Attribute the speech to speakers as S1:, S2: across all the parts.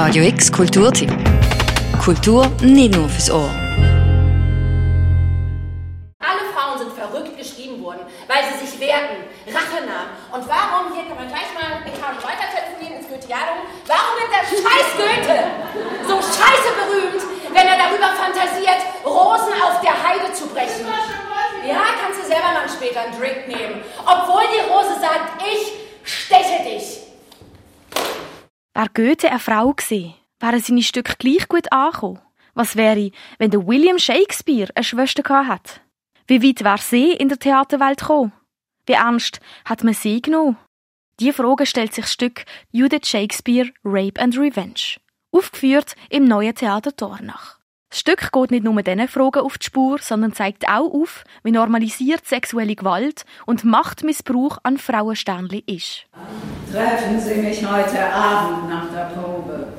S1: Radio X Kulturtipp. Kultur nicht nur fürs Ohr.
S2: Alle Frauen sind verrückt geschrieben worden, weil sie sich wehrten, Rache nahmen. Und warum, hier kann man gleich mal eine Etage weiter telefonieren ins Goetheanum, warum wird der scheiß Goethe so scheiße berühmt, wenn er darüber fantasiert, Rosen auf der Heide zu brechen? Ja, kannst du selber dann später einen Drink nehmen. Obwohl die Rose sagt, ich
S3: Wäre Goethe eine Frau gewesen, wären seine Stücke gleich gut angekommen. Was wäre, wenn der William Shakespeare eine Schwester gehabt hat? Wie weit wäre sie in der Theaterwelt gekommen? Wie ernst hat man sie genommen? Diese Frage stellt sich das Stück Judith Shakespeare Rape and Revenge, aufgeführt im neuen Theater Dornach. Das Stück geht nicht nur diesen Fragen auf die Spur, sondern zeigt auch auf, wie normalisiert sexuelle Gewalt und Machtmissbrauch an Frauensternli ist.
S4: Treffen Sie mich heute Abend nach der Probe.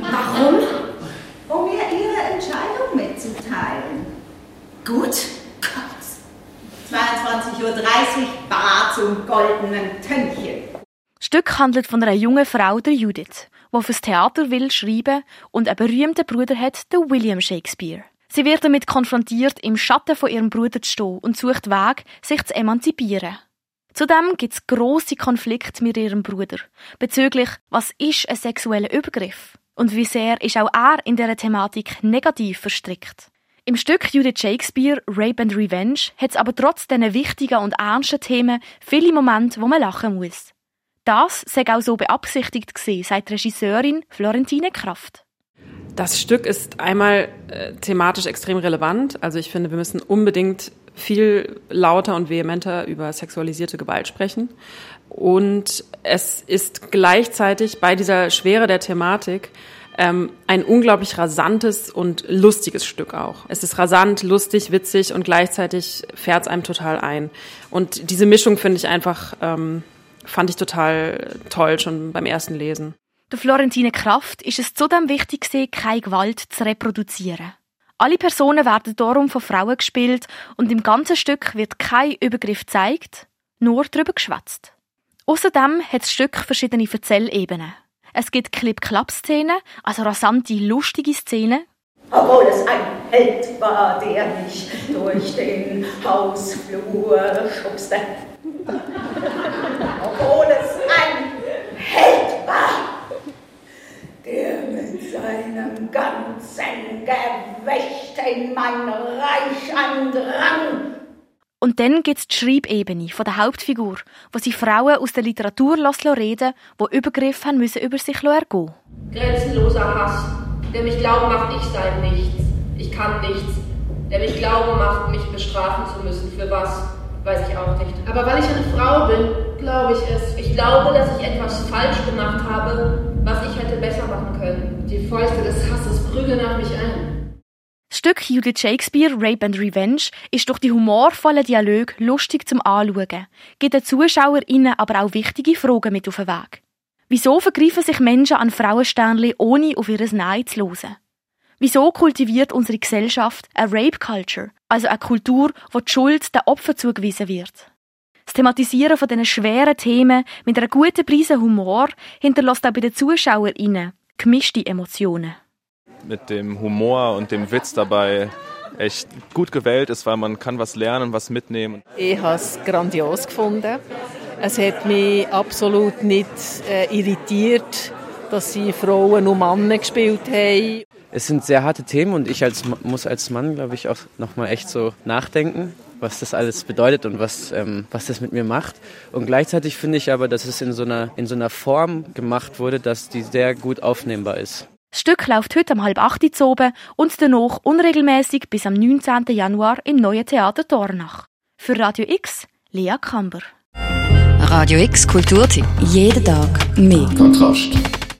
S2: Warum?
S4: Um mir Ihre Entscheidung mitzuteilen.
S2: Gut.
S4: 22.30 Uhr Bar zum goldenen Tönnchen.
S3: Das Stück handelt von einer jungen Frau, der Judith, die fürs Theater will schreiben und einen berühmten Bruder hat, der William Shakespeare. Sie wird damit konfrontiert, im Schatten von ihrem Bruder zu stehen und sucht Weg, sich zu emanzipieren. Zudem gibt es grosse Konflikte mit ihrem Bruder bezüglich, was ist ein sexueller Übergriff und wie sehr ist auch er in dieser Thematik negativ verstrickt. Im Stück Judith Shakespeare Rape and Revenge hat es aber trotz diesen wichtigen und ernsten Themen viele Momente, wo man lachen muss. Das sei auch so beabsichtigt gewesen, sagt Regisseurin Florentine Kraft.
S5: Das Stück ist einmal äh, thematisch extrem relevant. Also ich finde, wir müssen unbedingt viel lauter und vehementer über sexualisierte Gewalt sprechen. Und es ist gleichzeitig bei dieser Schwere der Thematik ähm, ein unglaublich rasantes und lustiges Stück auch. Es ist rasant, lustig, witzig und gleichzeitig fährt es einem total ein. Und diese Mischung finde ich einfach, ähm, fand ich total toll schon beim ersten Lesen.
S3: Der Florentine Kraft ist es zudem wichtig, keine Gewalt zu reproduzieren. Alle Personen werden darum von Frauen gespielt und im ganzen Stück wird kein Übergriff gezeigt, nur darüber geschwätzt. Außerdem hat das Stück verschiedene Erzählebenen. Es gibt Clip-Clap-Szenen, also rasante, lustige Szenen.
S4: Obwohl es ein Held war, der mich durch den Hausflur schubste. Obwohl es ein Held war, der mit seinem ganzen In mein Reich andrang.
S3: Und dann gibt es die Schreibebene von der Hauptfigur, wo sie Frauen aus der Literatur lassen reden, die Übergriffe haben müssen über sich ergehen.
S6: Grenzenloser Hass, der mich glauben macht, ich sei nichts, ich kann nichts, der mich glauben macht, mich bestrafen zu müssen. Für was, weiß ich auch nicht.
S7: Aber weil ich eine Frau bin, glaube ich es.
S6: Ich glaube, dass ich etwas falsch gemacht habe, was ich hätte besser machen können.
S7: Die Fäuste des Hasses prügeln nach mich ein.
S3: Das Stück Judith Shakespeare Rape and Revenge ist durch die humorvollen Dialoge lustig zum Anschauen, gibt den ZuschauerInnen aber auch wichtige Fragen mit auf den Weg. Wieso vergreifen sich Menschen an Frauensternli, ohne auf ihr Nein zu hören? Wieso kultiviert unsere Gesellschaft eine Rape Culture, also eine Kultur, wo die Schuld den Opfern zugewiesen wird? Das Thematisieren von diesen schweren Themen mit einer guten Prise Humor hinterlässt auch bei den ZuschauerInnen gemischte Emotionen
S8: mit dem Humor und dem Witz dabei echt gut gewählt ist, weil man kann was lernen, was mitnehmen.
S9: Ich habe es grandios gefunden. Es hat mich absolut nicht äh, irritiert, dass sie Frauen und Männer gespielt haben.
S10: Es sind sehr harte Themen und ich als, muss als Mann, glaube ich, auch nochmal echt so nachdenken, was das alles bedeutet und was, ähm, was das mit mir macht. Und gleichzeitig finde ich aber, dass es in so, einer, in so einer Form gemacht wurde, dass die sehr gut aufnehmbar ist.
S3: Das Stück läuft heute um halb acht Uhr oben und danach unregelmäßig bis am 19. Januar im neuen Theater Dornach. Für Radio X, Lea Kamber.
S1: Radio X Kulturtipp. Jeden Tag mehr.
S11: Kontrast.